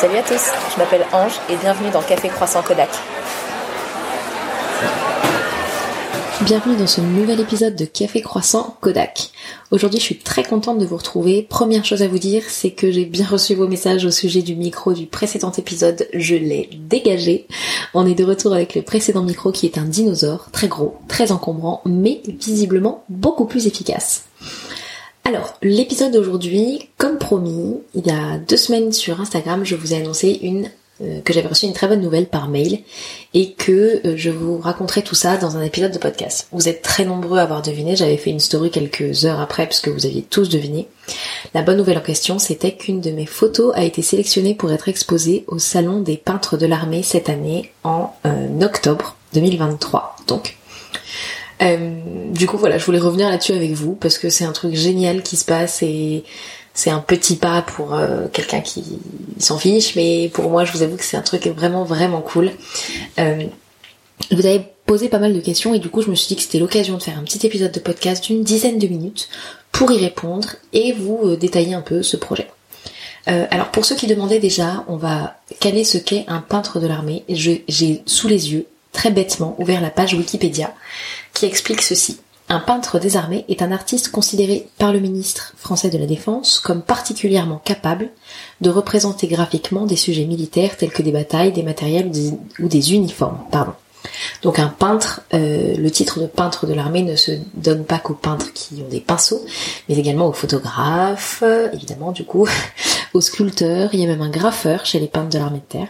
Salut à tous, je m'appelle Ange et bienvenue dans Café Croissant Kodak. Bienvenue dans ce nouvel épisode de Café Croissant Kodak. Aujourd'hui, je suis très contente de vous retrouver. Première chose à vous dire, c'est que j'ai bien reçu vos messages au sujet du micro du précédent épisode. Je l'ai dégagé. On est de retour avec le précédent micro qui est un dinosaure, très gros, très encombrant, mais visiblement beaucoup plus efficace. Alors, l'épisode d'aujourd'hui, comme promis, il y a deux semaines sur Instagram, je vous ai annoncé une euh, que j'avais reçu une très bonne nouvelle par mail et que euh, je vous raconterai tout ça dans un épisode de podcast. Vous êtes très nombreux à avoir deviné, j'avais fait une story quelques heures après parce que vous aviez tous deviné. La bonne nouvelle en question, c'était qu'une de mes photos a été sélectionnée pour être exposée au Salon des peintres de l'armée cette année en euh, octobre 2023. Donc, du coup voilà, je voulais revenir là-dessus avec vous parce que c'est un truc génial qui se passe et c'est un petit pas pour euh, quelqu'un qui s'en fiche, mais pour moi, je vous avoue que c'est un truc vraiment vraiment cool. Euh, vous avez posé pas mal de questions et du coup, je me suis dit que c'était l'occasion de faire un petit épisode de podcast d'une dizaine de minutes pour y répondre et vous euh, détailler un peu ce projet. alors pour ceux qui demandaient déjà, on va caler ce qu'est un peintre de l'armée. J'ai sous les yeux, très bêtement, ouvert la page Wikipédia qui explique ceci. Un peintre désarmé est un artiste considéré par le ministre français de la Défense comme particulièrement capable de représenter graphiquement des sujets militaires tels que des batailles, des matériels ou des, uniformes. Donc un peintre, euh, le titre de peintre de l'armée ne se donne pas qu'aux peintres qui ont des pinceaux, mais également aux photographes, évidemment du coup, aux sculpteurs, il y a même un graffeur chez les peintres de l'armée de terre.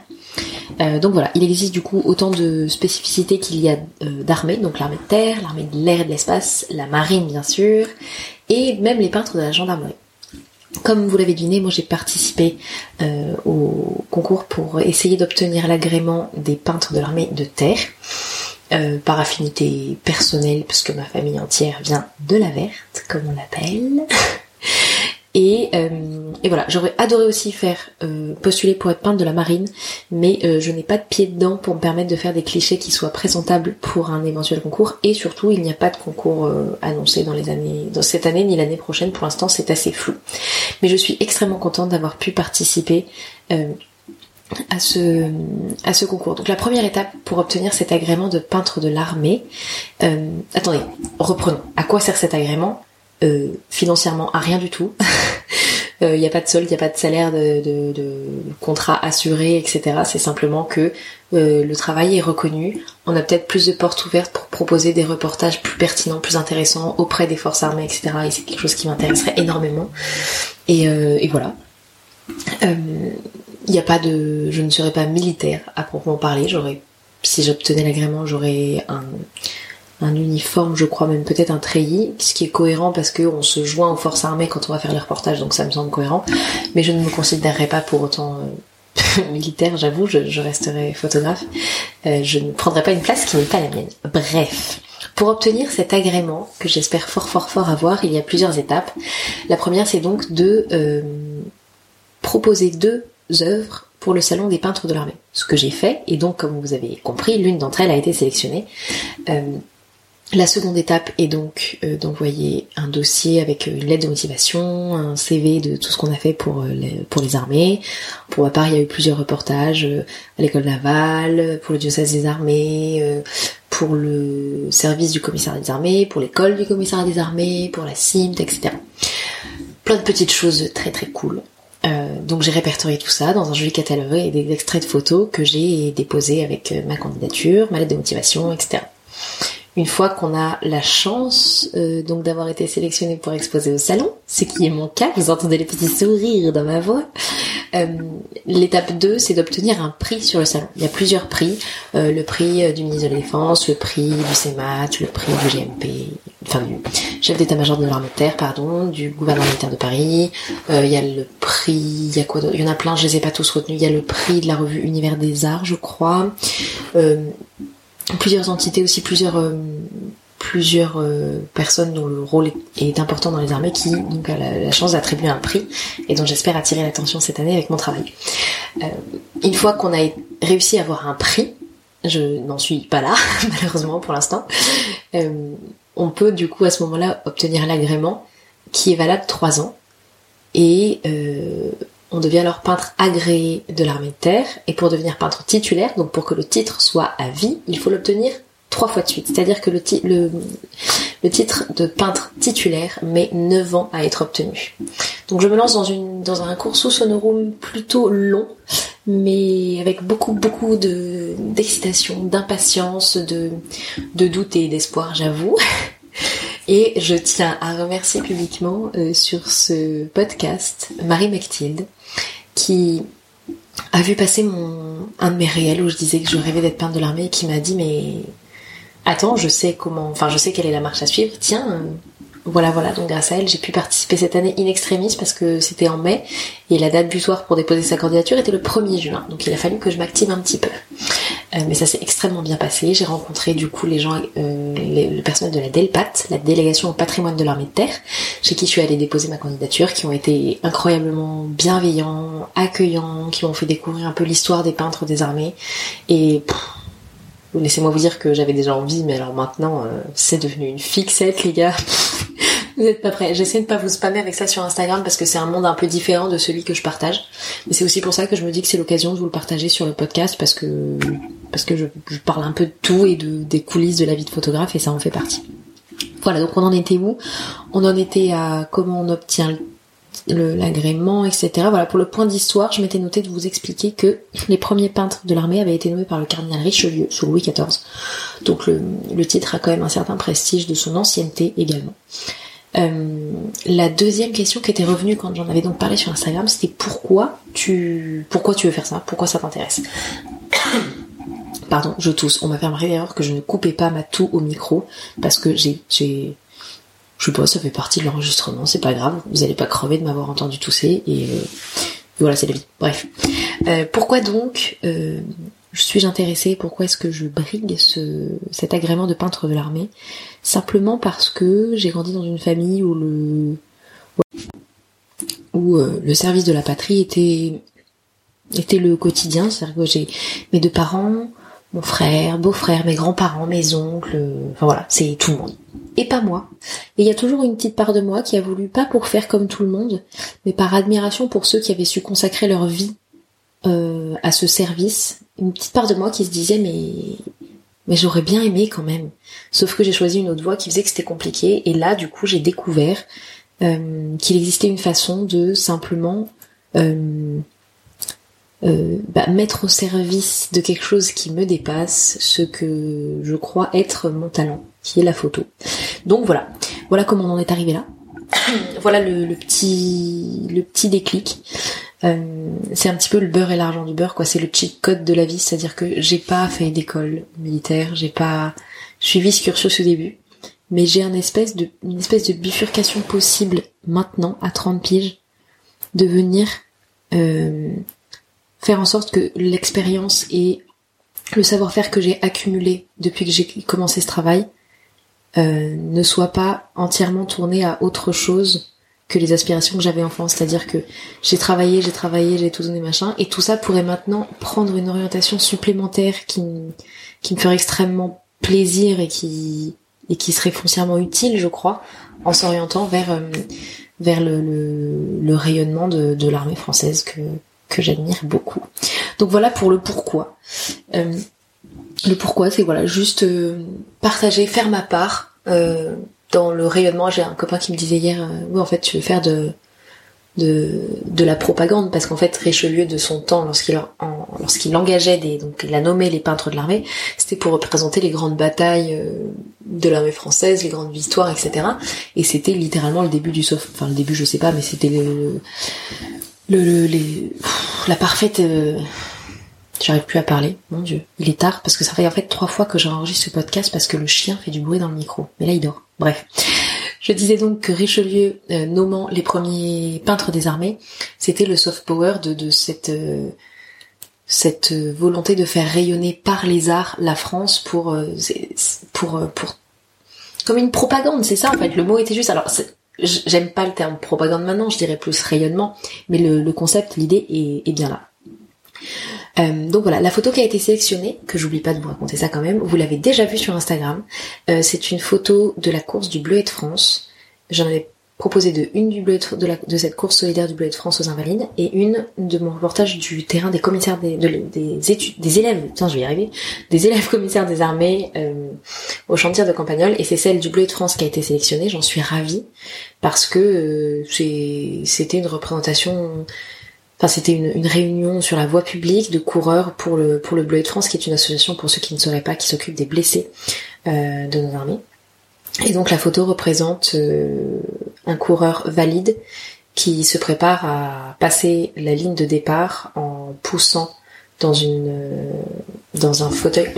Euh, donc voilà, il existe du coup autant de spécificités qu'il y a euh, d'armées, donc l'armée de terre, l'armée de l'air et de l'espace, la marine bien sûr, et même les peintres de la gendarmerie. Comme vous l'avez deviné, moi j'ai participé euh, au concours pour essayer d'obtenir l'agrément des peintres de l'armée de terre, par affinité personnelle, parce que ma famille entière vient de la verte, comme on l'appelle. Euh, et, voilà, j'aurais adoré aussi faire euh, postuler pour être peintre de la marine, mais euh, je n'ai pas de pied dedans pour me permettre de faire des clichés qui soient présentables pour un éventuel concours. Et surtout, il n'y a pas de concours annoncé dans les années, dans cette année ni l'année prochaine. Pour l'instant, c'est assez flou. Mais je suis extrêmement contente d'avoir pu participer. à ce, à ce concours. Donc la première étape pour obtenir cet agrément de peintre de l'armée, attendez, reprenons. À quoi sert cet agrément? Euh, financièrement à rien du tout. Il euh, n'y a pas de solde, il n'y a pas de salaire, de, de, de contrat assuré, etc. C'est simplement que euh, le travail est reconnu. On a peut-être plus de portes ouvertes pour proposer des reportages plus pertinents, plus intéressants auprès des forces armées, etc. Et c'est quelque chose qui m'intéresserait énormément. Et, et voilà. Il n'y a pas de, je ne serais pas militaire à proprement parler. J'aurais, si j'obtenais l'agrément, j'aurais un un uniforme, je crois même peut-être un treillis, ce qui est cohérent parce qu'on se joint aux forces armées quand on va faire les reportages, donc ça me semble cohérent. Mais je ne me considérerais pas pour autant euh, militaire, j'avoue, je, resterai photographe. Euh, je ne prendrai pas une place qui n'est pas la mienne. Bref. Pour obtenir cet agrément, que j'espère fort fort fort avoir, il y a plusieurs étapes. La première, c'est donc de euh, proposer deux œuvres pour le salon des peintres de l'armée. Ce que j'ai fait, et donc comme vous avez compris, l'une d'entre elles a été sélectionnée. La seconde étape est donc euh, d'envoyer un dossier avec euh, une lettre de motivation, un CV de tout ce qu'on a fait pour euh, les, pour les armées. Pour ma part, il y a eu plusieurs reportages à l'école navale, pour le diocèse des armées, pour le service du commissariat des armées, pour l'école du commissariat des armées, pour la CIMT, etc. Plein de petites choses très très cool. donc j'ai répertorié tout ça dans un joli catalogue et des extraits de photos que j'ai déposés avec ma candidature, ma lettre de motivation, etc une fois qu'on a la chance euh, donc d'avoir été sélectionné pour exposer au salon, ce qui est mon cas, vous entendez les petits sourires dans ma voix. Euh, l'étape 2, c'est d'obtenir un prix sur le salon. Il y a plusieurs prix, euh, le prix du ministre de la Défense, le prix du CEMAT, le prix du GMP, enfin du chef d'état-major de l'armée de terre, pardon, du gouvernement militaire de Paris. il y a le prix, il y a quoi Il y en a plein, je les ai pas tous retenus. Il y a le prix de la revue Univers des Arts, je crois plusieurs entités aussi, plusieurs euh, plusieurs euh, personnes dont le rôle est, important dans les armées qui donc a la, chance d'attribuer un prix et dont j'espère attirer l'attention cette année avec mon travail. Euh, une fois qu'on a réussi à avoir un prix, je n'en suis pas là malheureusement pour l'instant, on peut du coup à ce moment-là obtenir l'agrément qui est valable trois ans et on devient alors peintre agréé de l'armée de terre, et pour devenir peintre titulaire, donc pour que le titre soit à vie, il faut l'obtenir trois fois de suite. C'est-à-dire que le, titre de peintre titulaire met 9 ans à être obtenu. Donc je me lance dans, une, dans un cursus honorum plutôt long, mais avec beaucoup beaucoup de d'excitation, d'impatience, de doute et d'espoir, j'avoue. Et je tiens à remercier publiquement euh, sur ce podcast Marie McTilde qui a vu passer mon un de mes réels où je disais que je rêvais d'être peintre de l'armée et qui m'a dit mais attends je sais comment enfin je sais quelle est la marche à suivre tiens voilà, voilà, donc grâce à elle, j'ai pu participer cette année in extremis parce que c'était en mai et la date butoir pour déposer sa candidature était le 1er juin. Donc il a fallu que je m'active un petit peu. Euh, mais ça s'est extrêmement bien passé. J'ai rencontré du coup les gens, euh, le personnel de la DELPAT, la délégation au patrimoine de l'armée de terre, chez qui je suis allée déposer ma candidature, qui ont été incroyablement bienveillants, accueillants, qui m'ont fait découvrir un peu l'histoire des peintres des armées. Et laissez-moi vous dire que j'avais déjà envie, mais alors maintenant, euh, c'est devenu une fixette, les gars. Vous n'êtes pas prêts. J'essaie de pas vous spammer avec ça sur Instagram parce que c'est un monde un peu différent de celui que je partage. Mais c'est aussi pour ça que je me dis que c'est l'occasion de vous le partager sur le podcast parce que parce que je, parle un peu de tout et de des coulisses de la vie de photographe et ça en fait partie. Voilà, donc on en était où? On en était à comment on obtient l'agrément, etc. Voilà, pour le point d'histoire, je m'étais noté de vous expliquer que les premiers peintres de l'armée avaient été nommés par le cardinal Richelieu sous Louis XIV. Donc le titre a quand même un certain prestige de son ancienneté également. Euh, la deuxième question qui était revenue quand j'en avais donc parlé sur Instagram, c'était pourquoi tu pourquoi tu veux faire ça? Pourquoi ça t'intéresse? Pardon, je tousse. On m'a fait vrai erreur que je ne coupais pas ma toux au micro parce que j'ai j'ai je sais pas, ça fait partie de l'enregistrement, c'est pas grave, vous allez pas crever de m'avoir entendu tousser et, euh, voilà, c'est la vie. Bref. Euh, pourquoi donc suis-je intéressée Pourquoi est-ce que je brigue ce, cet agrément de peintre de l'armée? Simplement parce que j'ai grandi dans une famille où le où euh, le service de la patrie était était le quotidien, c'est-à-dire que j'ai mes deux parents, mon frère, beau-frère, mes grands-parents, mes oncles, enfin voilà, c'est tout le monde. Et pas moi. Et il y a toujours une petite part de moi qui a voulu, pas pour faire comme tout le monde, mais par admiration pour ceux qui avaient su consacrer leur vie euh, à ce service, une petite part de moi qui se disait mais mais j'aurais bien aimé quand même. Sauf que j'ai choisi une autre voie qui faisait que c'était compliqué et là du coup j'ai découvert euh, qu'il existait une façon de simplement euh, bah, mettre au service de quelque chose qui me dépasse ce que je crois être mon talent, qui est la photo. Donc voilà, voilà comment on en est arrivé là. voilà le, petit le petit déclic. Euh, c'est un petit peu le beurre et l'argent du beurre, quoi. C'est le cheat code de la vie, c'est-à-dire que j'ai pas fait d'école militaire, j'ai pas suivi ce cursus au début, mais j'ai un espèce de, une espèce de bifurcation possible maintenant, à 30 piges, de venir euh, faire en sorte que l'expérience et le savoir-faire que j'ai accumulé depuis que j'ai commencé ce travail euh, ne soit pas entièrement tourné à autre chose que les aspirations que j'avais enfant. C'est-à-dire que j'ai travaillé, j'ai travaillé, j'ai tout donné machin, et tout ça pourrait maintenant prendre une orientation supplémentaire qui, qui me ferait extrêmement plaisir et qui, et qui serait foncièrement utile, je crois, en s'orientant vers, euh, vers le, le, rayonnement de, de l'armée française que, que j'admire beaucoup. Donc voilà pour le pourquoi. Euh, le pourquoi, c'est voilà, juste euh, partager, faire ma part, euh, dans le rayonnement, j'ai un copain qui me disait hier, euh, oui en fait tu veux faire de de, de la propagande parce qu'en fait Richelieu de son temps lorsqu'il lorsqu'il engageait des donc il a nommé les peintres de l'armée c'était pour représenter les grandes batailles euh, de l'armée française les grandes victoires etc et c'était littéralement le début du sauf enfin le début je sais pas mais c'était le, le, les, la parfaite euh, J'arrive plus à parler, mon dieu. Il est tard parce que ça fait en fait trois fois que j'enregistre ce podcast parce que le chien fait du bruit dans le micro. Mais là il dort. Bref. Je disais donc que Richelieu, euh, nommant les premiers peintres des armées, c'était le soft power de, cette euh, cette volonté de faire rayonner par les arts la France pour euh, pour pour comme une propagande, c'est ça en fait. Le mot était juste. Alors j'aime pas le terme propagande maintenant, je dirais plus rayonnement, mais le, concept, l'idée est bien là. Euh, donc voilà, la photo qui a été sélectionnée, que j'oublie pas de vous raconter ça quand même, vous l'avez déjà vue sur Instagram. Euh, c'est une photo de la course du Bleuet de France. J'en avais proposé de une du bleu de, de cette course solidaire du bleu de France aux Invalides et une de mon reportage du terrain des commissaires des, des études, des élèves, tiens je vais y arriver, des élèves commissaires des armées euh, au chantier de Campagnol et c'est celle du bleu de France qui a été sélectionnée. J'en suis ravie parce que euh, c'était une représentation Enfin, c'était une, réunion sur la voie publique de coureurs pour le pour le Bleu de France, qui est une association pour ceux qui ne sauraient pas, qui s'occupe des blessés euh, de nos armées. Et donc la photo représente euh, un coureur valide qui se prépare à passer la ligne de départ en poussant dans une euh, dans un fauteuil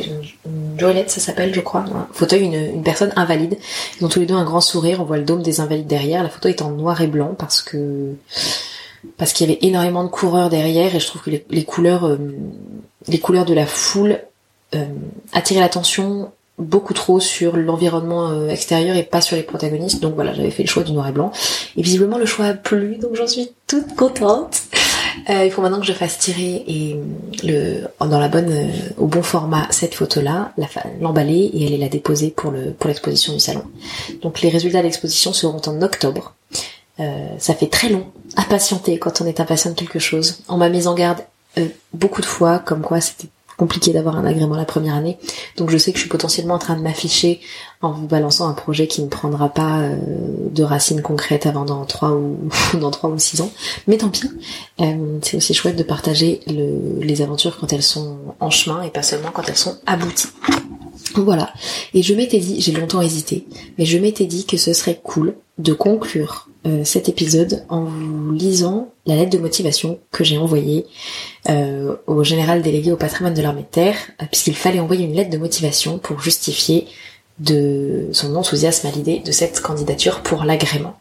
une joëlette ça s'appelle je crois un fauteuil une, une personne invalide ils ont tous les deux un grand sourire on voit le dôme des invalides derrière la photo est en noir et blanc parce que parce qu'il y avait énormément de coureurs derrière et je trouve que les, couleurs euh, les couleurs de la foule euh, attiraient l'attention beaucoup trop sur l'environnement euh, extérieur et pas sur les protagonistes. Donc voilà, j'avais fait le choix du noir et blanc. Et visiblement le choix a plu, donc j'en suis toute contente. Euh, il faut maintenant que je fasse tirer et le dans la bonne euh, au bon format cette photo là, l'emballer et aller la déposer pour le pour l'exposition du salon. Donc les résultats de l'exposition seront en octobre. Ça fait très long à patienter quand on est impatient de quelque chose. On m'a mise en garde beaucoup de fois comme quoi c'était compliqué d'avoir un agrément la première année. Donc je sais que je suis potentiellement en train de m'afficher en vous balançant un projet qui ne prendra pas euh, de racines concrètes avant dans trois ou dans trois ou six ans. Mais tant pis. Euh, c'est aussi chouette de partager les aventures quand elles sont en chemin et pas seulement quand elles sont abouties. Voilà. Et je m'étais dit, j'ai longtemps hésité, mais je m'étais dit que ce serait cool de conclure euh, cet épisode en vous lisant la lettre de motivation que j'ai envoyée euh, au général délégué au patrimoine de l'armée de terre, euh, puisqu'il fallait envoyer une lettre de motivation pour justifier de son enthousiasme à l'idée de cette candidature pour l'agrément.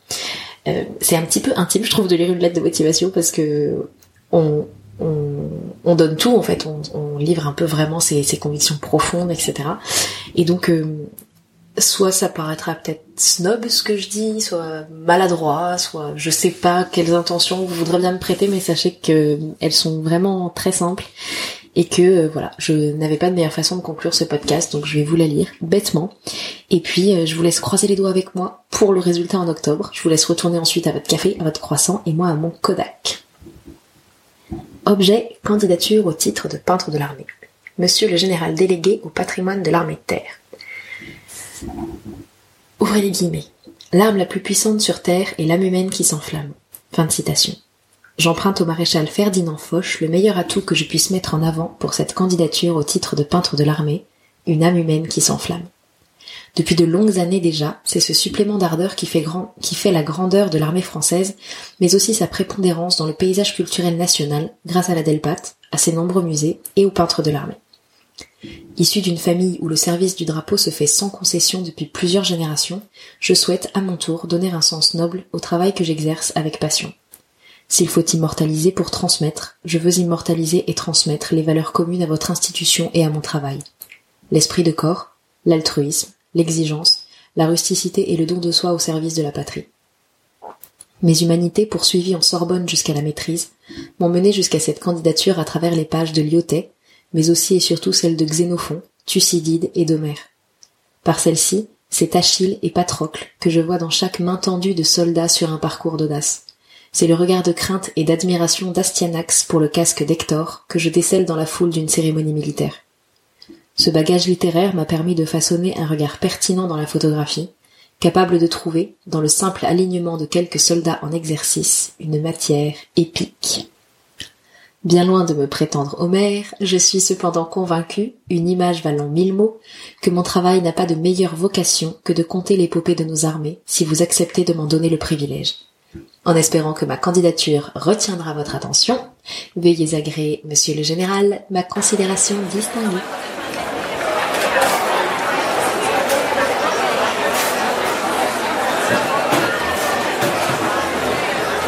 c'est un petit peu intime, je trouve, de lire une lettre de motivation parce que on, on, donne tout en fait, on, livre un peu vraiment ses, ses, convictions profondes, etc. Et donc soit ça paraîtra peut-être snob ce que je dis, soit maladroit, soit je sais pas quelles intentions vous voudrez bien me prêter, mais sachez que elles sont vraiment très simples et que euh, voilà, je n'avais pas de meilleure façon de conclure ce podcast, donc je vais vous la lire bêtement. Et puis euh, je vous laisse croiser les doigts avec moi pour le résultat en octobre. Je vous laisse retourner ensuite à votre café, à votre croissant et moi à mon Kodak. Objet candidature au titre de peintre de l'armée. Monsieur le général délégué au patrimoine de l'armée de terre. Ouvrez les guillemets. L'arme la plus puissante sur Terre est l'âme humaine qui s'enflamme. Fin de citation. J'emprunte au maréchal Ferdinand Foch le meilleur atout que je puisse mettre en avant pour cette candidature au titre de peintre de l'armée, une âme humaine qui s'enflamme. Depuis de longues années déjà, c'est ce supplément d'ardeur qui fait, qui fait la grandeur de l'armée française, mais aussi sa prépondérance dans le paysage culturel national grâce à la Delpate, à ses nombreux musées et aux peintres de l'armée. Issu d'une famille où le service du drapeau se fait sans concession depuis plusieurs générations, je souhaite à mon tour donner un sens noble au travail que j'exerce avec passion. S'il faut immortaliser pour transmettre, je veux immortaliser et transmettre les valeurs communes à votre institution et à mon travail. L'esprit de corps, l'altruisme, l'exigence, la rusticité et le don de soi au service de la patrie. Mes humanités poursuivies en Sorbonne jusqu'à la maîtrise m'ont mené jusqu'à cette candidature à travers les pages de Lyotet, mais aussi et surtout celle de Xénophon, Thucydide et d'Homère. Par celle-ci, c'est Achille et Patrocle que je vois dans chaque main tendue de soldats sur un parcours d'audace. C'est le regard de crainte et d'admiration d'Astyanax pour le casque d'Hector que je décèle dans la foule d'une cérémonie militaire. Ce bagage littéraire m'a permis de façonner un regard pertinent dans la photographie, capable de trouver, dans le simple alignement de quelques soldats en exercice, une matière épique. Bien loin de me prétendre Homère, je suis cependant convaincu, une image valant mille mots, que mon travail n'a pas de meilleure vocation que de compter l'épopée de nos armées, si vous acceptez de m'en donner le privilège. En espérant que ma candidature retiendra votre attention, veuillez agréer, monsieur le général, ma considération distinguée.